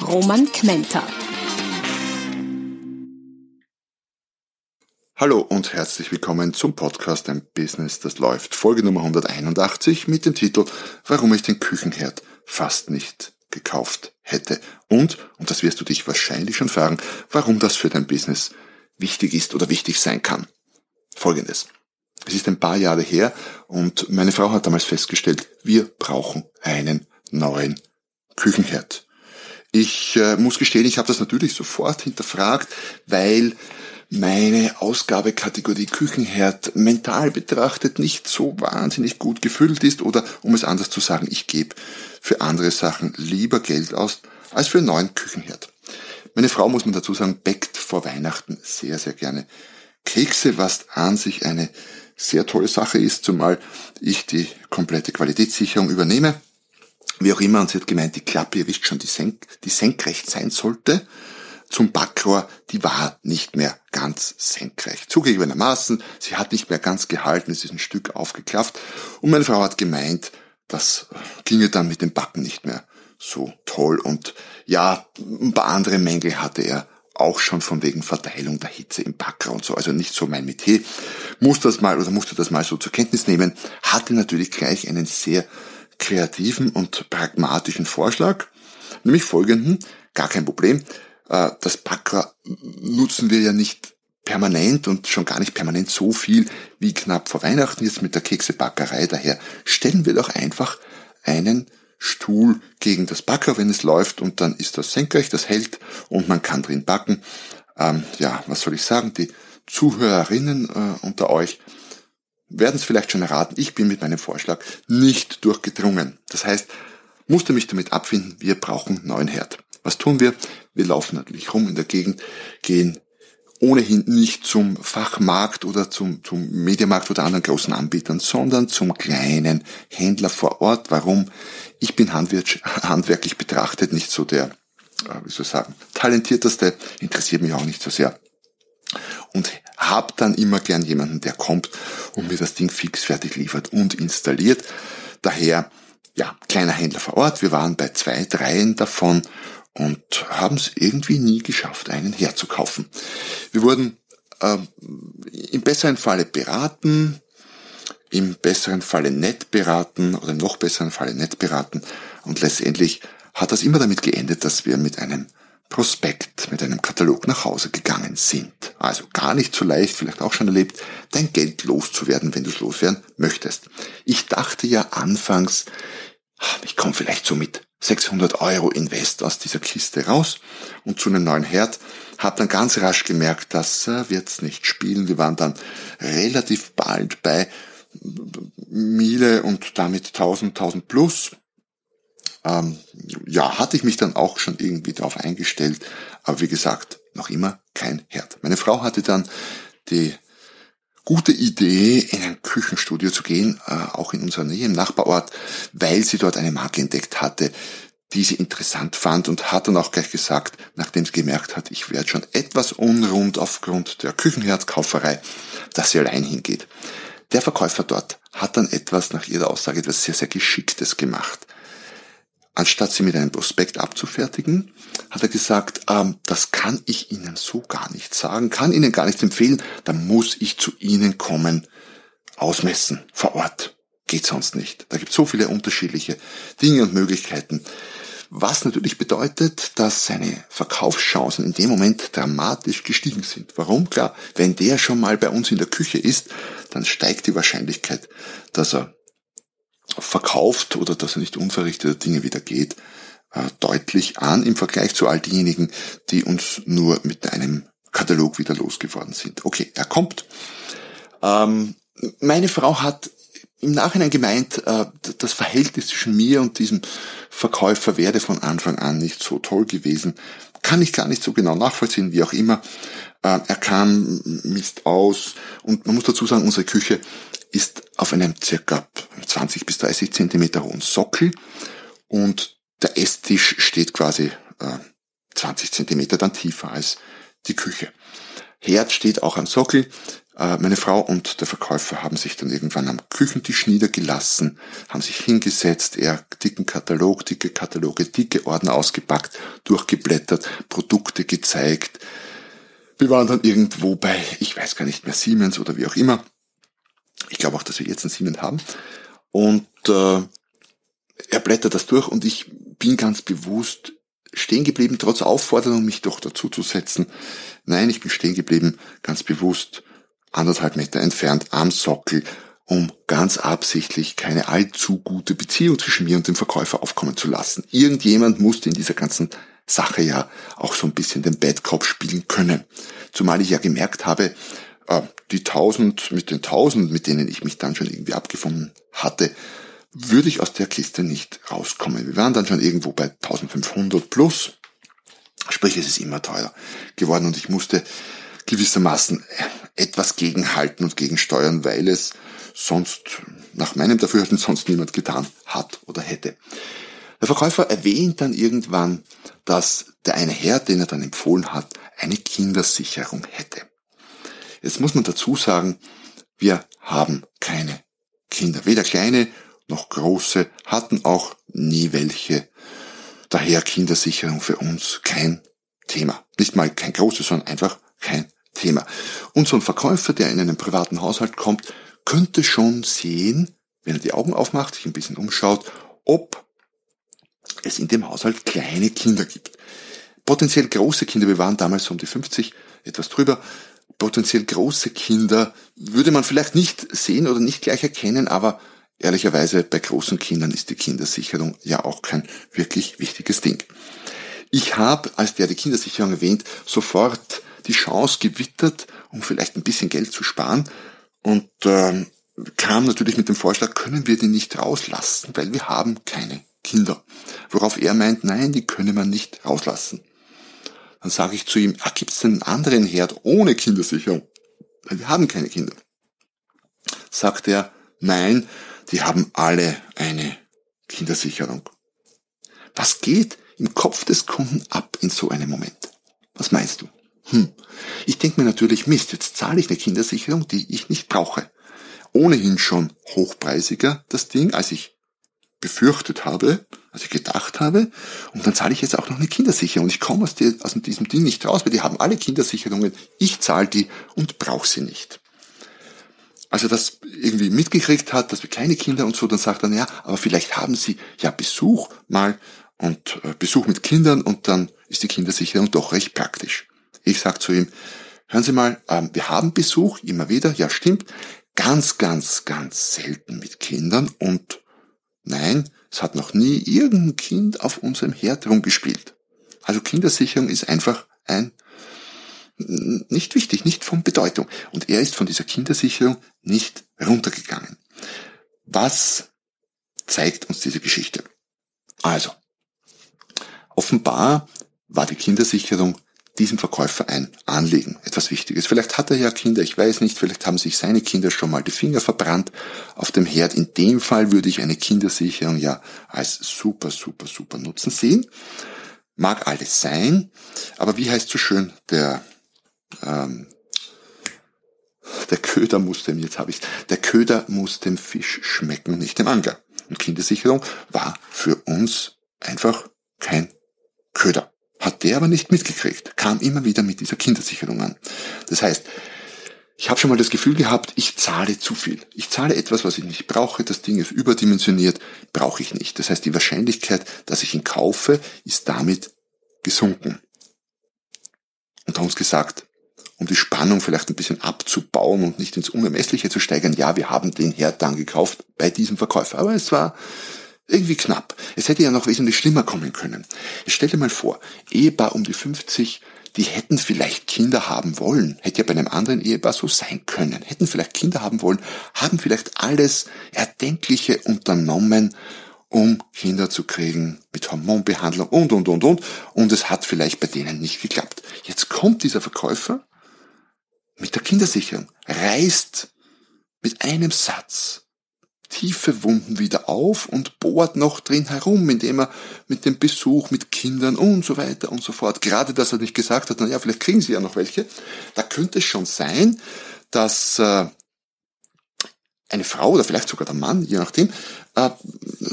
Roman Kmenter. Hallo und herzlich willkommen zum Podcast Ein Business, das läuft. Folge Nummer 181 mit dem Titel Warum ich den Küchenherd fast nicht gekauft hätte. Und, und das wirst du dich wahrscheinlich schon fragen, warum das für dein Business wichtig ist oder wichtig sein kann. Folgendes. Es ist ein paar Jahre her und meine Frau hat damals festgestellt, wir brauchen einen neuen Küchenherd. Ich äh, muss gestehen, ich habe das natürlich sofort hinterfragt, weil meine Ausgabekategorie Küchenherd mental betrachtet nicht so wahnsinnig gut gefüllt ist oder um es anders zu sagen, ich gebe für andere Sachen lieber Geld aus als für einen neuen Küchenherd. Meine Frau, muss man dazu sagen, bäckt vor Weihnachten sehr, sehr gerne Kekse, was an sich eine sehr tolle Sache ist, zumal ich die komplette Qualitätssicherung übernehme. Wie auch immer, und sie hat gemeint, die Klappe, ihr wisst schon, die, senk die senkrecht sein sollte. Zum Backrohr, die war nicht mehr ganz senkrecht. Zugegebenermaßen, sie hat nicht mehr ganz gehalten, es ist ein Stück aufgeklafft. Und meine Frau hat gemeint, das ginge dann mit dem Backen nicht mehr so toll. Und ja, ein paar andere Mängel hatte er auch schon von wegen Verteilung der Hitze im Backrohr und so, also nicht so mein Metier. Muss das mal oder musste das mal so zur Kenntnis nehmen, hatte natürlich gleich einen sehr kreativen und pragmatischen Vorschlag, nämlich folgenden, gar kein Problem, äh, das Backrohr nutzen wir ja nicht permanent und schon gar nicht permanent so viel wie knapp vor Weihnachten jetzt mit der Keksebackerei. Daher stellen wir doch einfach einen Stuhl gegen das Backer, wenn es läuft, und dann ist das senkrecht, das hält und man kann drin backen. Ähm, ja, was soll ich sagen? Die Zuhörerinnen äh, unter euch werden es vielleicht schon erraten. Ich bin mit meinem Vorschlag nicht durchgedrungen. Das heißt, musste mich damit abfinden, wir brauchen neuen Herd. Was tun wir? Wir laufen natürlich rum in der Gegend, gehen ohnehin nicht zum Fachmarkt oder zum, zum Mediamarkt oder anderen großen Anbietern, sondern zum kleinen Händler vor Ort. Warum? Ich bin handwerklich betrachtet nicht so der, äh, wie soll ich sagen, talentierteste, interessiert mich auch nicht so sehr. Und hab dann immer gern jemanden, der kommt und mir das Ding fix fertig liefert und installiert. Daher, ja, kleiner Händler vor Ort. Wir waren bei zwei, dreien davon und haben es irgendwie nie geschafft, einen herzukaufen. Wir wurden äh, im besseren Falle beraten, im besseren Falle nett beraten oder im noch besseren Falle nett beraten und letztendlich hat das immer damit geendet, dass wir mit einem Prospekt, mit einem Katalog nach Hause gegangen sind. Also gar nicht so leicht, vielleicht auch schon erlebt, dein Geld loszuwerden, wenn du es loswerden möchtest. Ich dachte ja anfangs, ich komme vielleicht so mit 600 Euro Invest aus dieser Kiste raus und zu einem neuen Herd. Hab dann ganz rasch gemerkt, das äh, wird's nicht spielen. Wir waren dann relativ bald bei Miele und damit 1000, 1000 plus. Ähm, ja, hatte ich mich dann auch schon irgendwie darauf eingestellt. Aber wie gesagt, noch immer kein Herd. Meine Frau hatte dann die gute Idee, in ein Küchenstudio zu gehen, äh, auch in unserer Nähe im Nachbarort, weil sie dort eine Marke entdeckt hatte, die sie interessant fand und hat dann auch gleich gesagt, nachdem sie gemerkt hat, ich werde schon etwas unrund aufgrund der Küchenherzkauferei, dass sie allein hingeht. Der Verkäufer dort hat dann etwas, nach ihrer Aussage, etwas sehr, sehr Geschicktes gemacht. Anstatt sie mit einem Prospekt abzufertigen, hat er gesagt, ähm, das kann ich Ihnen so gar nicht sagen, kann Ihnen gar nicht empfehlen, da muss ich zu Ihnen kommen, ausmessen, vor Ort. Geht sonst nicht. Da gibt es so viele unterschiedliche Dinge und Möglichkeiten. Was natürlich bedeutet, dass seine Verkaufschancen in dem Moment dramatisch gestiegen sind. Warum? Klar, wenn der schon mal bei uns in der Küche ist, dann steigt die Wahrscheinlichkeit, dass er verkauft oder dass er nicht unverrichtete Dinge wieder geht, äh, deutlich an im Vergleich zu all diejenigen, die uns nur mit einem Katalog wieder losgeworden sind. Okay, er kommt. Ähm, meine Frau hat im Nachhinein gemeint, äh, das Verhältnis zwischen mir und diesem Verkäufer wäre von Anfang an nicht so toll gewesen. Kann ich gar nicht so genau nachvollziehen, wie auch immer. Äh, er kam Mist aus und man muss dazu sagen, unsere Küche ist auf einem circa 20 bis 30 Zentimeter hohen Sockel und der Esstisch steht quasi 20 Zentimeter dann tiefer als die Küche. Herd steht auch am Sockel. Äh, meine Frau und der Verkäufer haben sich dann irgendwann am Küchentisch niedergelassen, haben sich hingesetzt, er dicken Katalog, dicke Kataloge, dicke Ordner ausgepackt, durchgeblättert, Produkte gezeigt. Wir waren dann irgendwo bei, ich weiß gar nicht mehr, Siemens oder wie auch immer. Ich glaube auch, dass wir jetzt einen Siemens haben. Und äh, er blättert das durch und ich bin ganz bewusst stehen geblieben, trotz Aufforderung, mich doch dazu zu setzen. Nein, ich bin stehen geblieben, ganz bewusst, anderthalb Meter entfernt am Sockel, um ganz absichtlich keine allzu gute Beziehung zwischen mir und dem Verkäufer aufkommen zu lassen. Irgendjemand musste in dieser ganzen Sache ja auch so ein bisschen den Bad Cop spielen können. Zumal ich ja gemerkt habe, die tausend mit den tausend, mit denen ich mich dann schon irgendwie abgefunden hatte, würde ich aus der Kiste nicht rauskommen. Wir waren dann schon irgendwo bei 1500 plus. Sprich, es ist immer teurer geworden und ich musste gewissermaßen etwas gegenhalten und gegensteuern, weil es sonst, nach meinem Dafürhalten, sonst niemand getan hat oder hätte. Der Verkäufer erwähnt dann irgendwann, dass der eine Herr, den er dann empfohlen hat, eine Kindersicherung hätte. Jetzt muss man dazu sagen, wir haben keine Kinder, weder kleine noch große, hatten auch nie welche. Daher Kindersicherung für uns kein Thema. Nicht mal kein großes, sondern einfach kein Thema. Und so ein Verkäufer, der in einen privaten Haushalt kommt, könnte schon sehen, wenn er die Augen aufmacht, sich ein bisschen umschaut, ob es in dem Haushalt kleine Kinder gibt. Potenziell große Kinder, wir waren damals um die 50, etwas drüber, potenziell große Kinder würde man vielleicht nicht sehen oder nicht gleich erkennen, aber Ehrlicherweise bei großen Kindern ist die Kindersicherung ja auch kein wirklich wichtiges Ding. Ich habe, als der die Kindersicherung erwähnt, sofort die Chance gewittert, um vielleicht ein bisschen Geld zu sparen und ähm, kam natürlich mit dem Vorschlag, können wir die nicht rauslassen, weil wir haben keine Kinder. Worauf er meint, nein, die könne man nicht rauslassen. Dann sage ich zu ihm, ah, gibt es einen anderen Herd ohne Kindersicherung? Weil wir haben keine Kinder. Sagt er, nein, die haben alle eine Kindersicherung. Was geht im Kopf des Kunden ab in so einem Moment? Was meinst du? Hm. Ich denke mir natürlich, Mist, jetzt zahle ich eine Kindersicherung, die ich nicht brauche. Ohnehin schon hochpreisiger das Ding, als ich befürchtet habe, als ich gedacht habe. Und dann zahle ich jetzt auch noch eine Kindersicherung. Ich komme aus, aus diesem Ding nicht raus, weil die haben alle Kindersicherungen. Ich zahle die und brauche sie nicht als er das irgendwie mitgekriegt hat, dass wir keine Kinder und so, dann sagt er, ja, aber vielleicht haben sie ja Besuch mal und äh, Besuch mit Kindern und dann ist die Kindersicherung doch recht praktisch. Ich sag zu ihm, hören Sie mal, ähm, wir haben Besuch, immer wieder, ja stimmt, ganz, ganz, ganz selten mit Kindern und nein, es hat noch nie irgendein Kind auf unserem Herd rumgespielt. Also Kindersicherung ist einfach ein nicht wichtig, nicht von Bedeutung. Und er ist von dieser Kindersicherung nicht runtergegangen. Was zeigt uns diese Geschichte? Also, offenbar war die Kindersicherung diesem Verkäufer ein Anliegen, etwas Wichtiges. Vielleicht hat er ja Kinder, ich weiß nicht, vielleicht haben sich seine Kinder schon mal die Finger verbrannt auf dem Herd. In dem Fall würde ich eine Kindersicherung ja als super, super, super Nutzen sehen. Mag alles sein, aber wie heißt so schön der ähm, der Köder muss dem, jetzt habe ich der Köder muss dem Fisch schmecken, nicht dem Angler. Und Kindersicherung war für uns einfach kein der aber nicht mitgekriegt, kam immer wieder mit dieser Kindersicherung an. Das heißt, ich habe schon mal das Gefühl gehabt, ich zahle zu viel. Ich zahle etwas, was ich nicht brauche, das Ding ist überdimensioniert, brauche ich nicht. Das heißt, die Wahrscheinlichkeit, dass ich ihn kaufe, ist damit gesunken. Und haben uns gesagt, um die Spannung vielleicht ein bisschen abzubauen und nicht ins Unermessliche zu steigern. Ja, wir haben den Herd dann gekauft bei diesem Verkäufer, aber es war irgendwie knapp. Es hätte ja noch wesentlich schlimmer kommen können. Ich stell dir mal vor, Ehepaar um die 50, die hätten vielleicht Kinder haben wollen, hätte ja bei einem anderen Ehepaar so sein können, hätten vielleicht Kinder haben wollen, haben vielleicht alles Erdenkliche unternommen, um Kinder zu kriegen mit Hormonbehandlung und, und, und, und. Und es hat vielleicht bei denen nicht geklappt. Jetzt kommt dieser Verkäufer mit der Kindersicherung, reißt mit einem Satz tiefe Wunden wieder auf und bohrt noch drin herum, indem er mit dem Besuch mit Kindern und so weiter und so fort, gerade dass er nicht gesagt hat, na ja, vielleicht kriegen sie ja noch welche, da könnte es schon sein, dass äh, eine Frau oder vielleicht sogar der Mann, je nachdem, äh,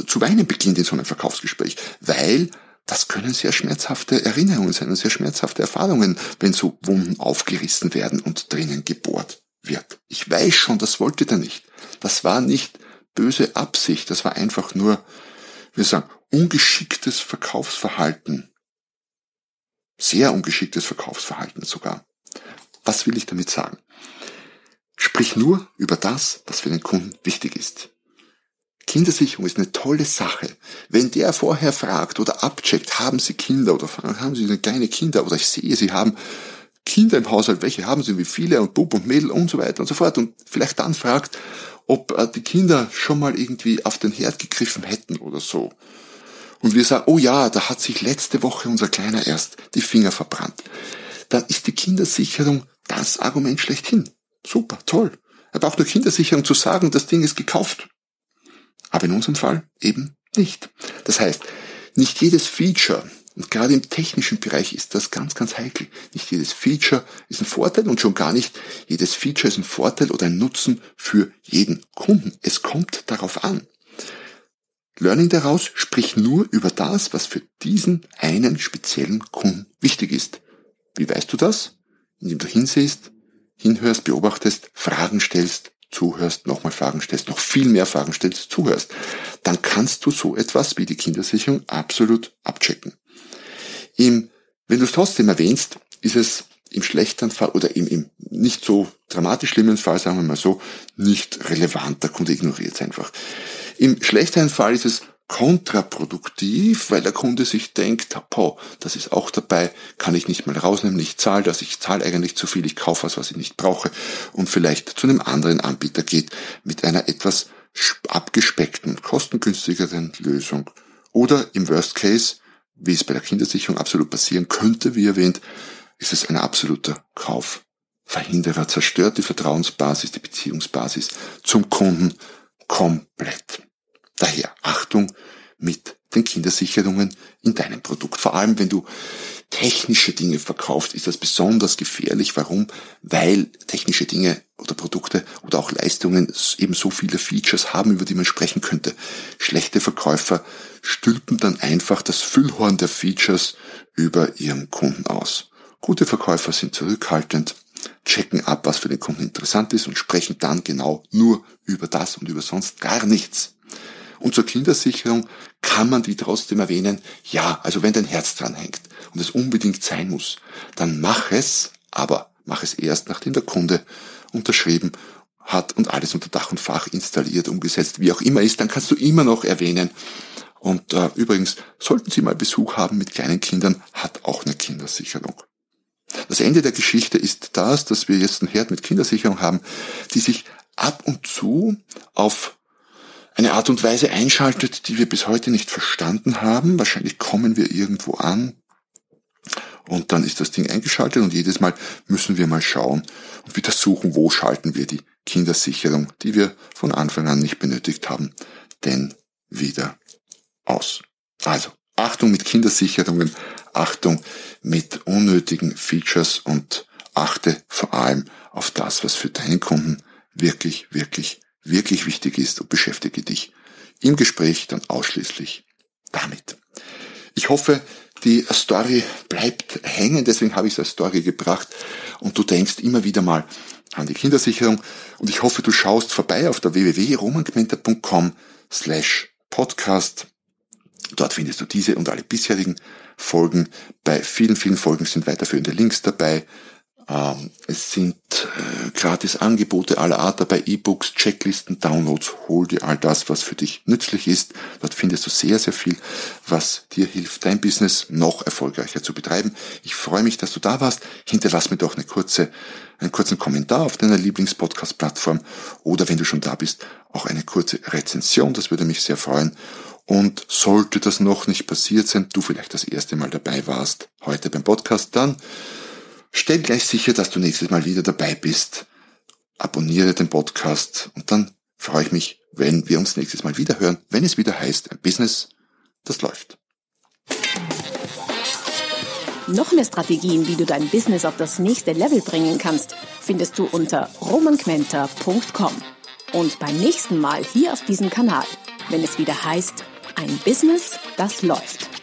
zu weinen beginnt in so einem Verkaufsgespräch, weil das können sehr schmerzhafte Erinnerungen sein und sehr schmerzhafte Erfahrungen, wenn so Wunden aufgerissen werden und drinnen gebohrt wird. Ich weiß schon, das wollte der nicht. Das war nicht böse Absicht, das war einfach nur, wir sagen, ungeschicktes Verkaufsverhalten. Sehr ungeschicktes Verkaufsverhalten sogar. Was will ich damit sagen? Sprich nur über das, was für den Kunden wichtig ist. Kindersicherung ist eine tolle Sache. Wenn der vorher fragt oder abcheckt, haben Sie Kinder oder haben Sie kleine Kinder oder ich sehe, Sie haben Kinder im Haushalt, welche haben Sie, wie viele und Bub und Mädel und so weiter und so fort und vielleicht dann fragt, ob äh, die Kinder schon mal irgendwie auf den Herd gegriffen hätten oder so. Und wir sagen, oh ja, da hat sich letzte Woche unser Kleiner erst die Finger verbrannt. Dann ist die Kindersicherung das Argument schlechthin. Super, toll. Er braucht nur Kindersicherung zu sagen, das Ding ist gekauft. Aber in unserem Fall eben nicht. Das heißt, nicht jedes Feature, und gerade im technischen Bereich ist das ganz, ganz heikel. Nicht jedes Feature ist ein Vorteil und schon gar nicht jedes Feature ist ein Vorteil oder ein Nutzen für jeden Kunden. Es kommt darauf an. Learning daraus, sprich nur über das, was für diesen einen speziellen Kunden wichtig ist. Wie weißt du das? Indem du hinsehst, hinhörst, beobachtest, Fragen stellst, zuhörst, nochmal Fragen stellst, noch viel mehr Fragen stellst, zuhörst, dann kannst du so etwas wie die Kindersicherung absolut abchecken. Im, wenn du es trotzdem erwähnst, ist es im schlechten Fall oder im, im nicht so dramatisch schlimmen Fall, sagen wir mal so, nicht relevant. Der Kunde ignoriert es einfach. Im schlechteren Fall ist es kontraproduktiv, weil der Kunde sich denkt, boah, das ist auch dabei, kann ich nicht mal rausnehmen, ich zahle das, ich zahle eigentlich zu viel, ich kaufe was, was ich nicht brauche und vielleicht zu einem anderen Anbieter geht mit einer etwas abgespeckten, kostengünstigeren Lösung. Oder im Worst Case, wie es bei der Kindersicherung absolut passieren könnte, wie erwähnt, ist es ein absoluter Kaufverhinderer, zerstört die Vertrauensbasis, die Beziehungsbasis zum Kunden komplett. Daher Achtung mit den Kindersicherungen in deinem Produkt. Vor allem, wenn du technische Dinge verkaufst, ist das besonders gefährlich. Warum? Weil technische Dinge oder Produkte oder auch Leistungen eben so viele Features haben, über die man sprechen könnte. Schlechte Verkäufer stülpen dann einfach das Füllhorn der Features über ihren Kunden aus. Gute Verkäufer sind zurückhaltend, checken ab, was für den Kunden interessant ist und sprechen dann genau nur über das und über sonst gar nichts. Und zur Kindersicherung kann man die trotzdem erwähnen, ja, also wenn dein Herz dran hängt und es unbedingt sein muss, dann mach es, aber mach es erst, nachdem der Kunde unterschrieben hat und alles unter Dach und Fach installiert, umgesetzt, wie auch immer ist, dann kannst du immer noch erwähnen. Und äh, übrigens, sollten Sie mal Besuch haben mit kleinen Kindern, hat auch eine Kindersicherung. Das Ende der Geschichte ist das, dass wir jetzt einen Herd mit Kindersicherung haben, die sich ab und zu auf eine Art und Weise einschaltet, die wir bis heute nicht verstanden haben. Wahrscheinlich kommen wir irgendwo an und dann ist das Ding eingeschaltet und jedes Mal müssen wir mal schauen und wieder suchen, wo schalten wir die Kindersicherung, die wir von Anfang an nicht benötigt haben, denn wieder aus. Also, Achtung mit Kindersicherungen, Achtung mit unnötigen Features und achte vor allem auf das, was für deinen Kunden wirklich, wirklich wirklich wichtig ist und beschäftige dich im Gespräch dann ausschließlich damit. Ich hoffe, die Story bleibt hängen, deswegen habe ich es als Story gebracht und du denkst immer wieder mal an die Kindersicherung und ich hoffe, du schaust vorbei auf der www.romangmenta.com slash podcast. Dort findest du diese und alle bisherigen Folgen. Bei vielen, vielen Folgen sind weiterführende Links dabei es sind äh, gratis Angebote aller Art dabei, E-Books, Checklisten, Downloads. Hol dir all das, was für dich nützlich ist. Dort findest du sehr, sehr viel, was dir hilft, dein Business noch erfolgreicher zu betreiben. Ich freue mich, dass du da warst. Hinterlass mir doch eine kurze, einen kurzen Kommentar auf deiner Lieblingspodcast-Plattform oder wenn du schon da bist, auch eine kurze Rezension. Das würde mich sehr freuen. Und sollte das noch nicht passiert sein, du vielleicht das erste Mal dabei warst, heute beim Podcast, dann Stell gleich sicher, dass du nächstes Mal wieder dabei bist. Abonniere den Podcast und dann freue ich mich, wenn wir uns nächstes Mal wieder hören, wenn es wieder heißt, ein Business, das läuft. Noch mehr Strategien, wie du dein Business auf das nächste Level bringen kannst, findest du unter romanquenter.com. Und beim nächsten Mal hier auf diesem Kanal, wenn es wieder heißt, ein Business, das läuft.